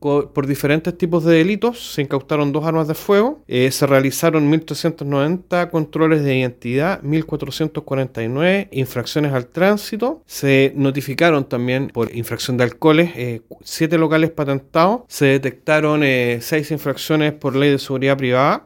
por diferentes tipos de delitos. Se incautaron dos armas de fuego. Eh, se realizaron 1.390 controles de identidad, 1.449 infracciones al tránsito. Se notificaron también por infracción de alcoholes eh, siete locales patentados. Se detectaron eh, seis infracciones por ley de seguridad privada.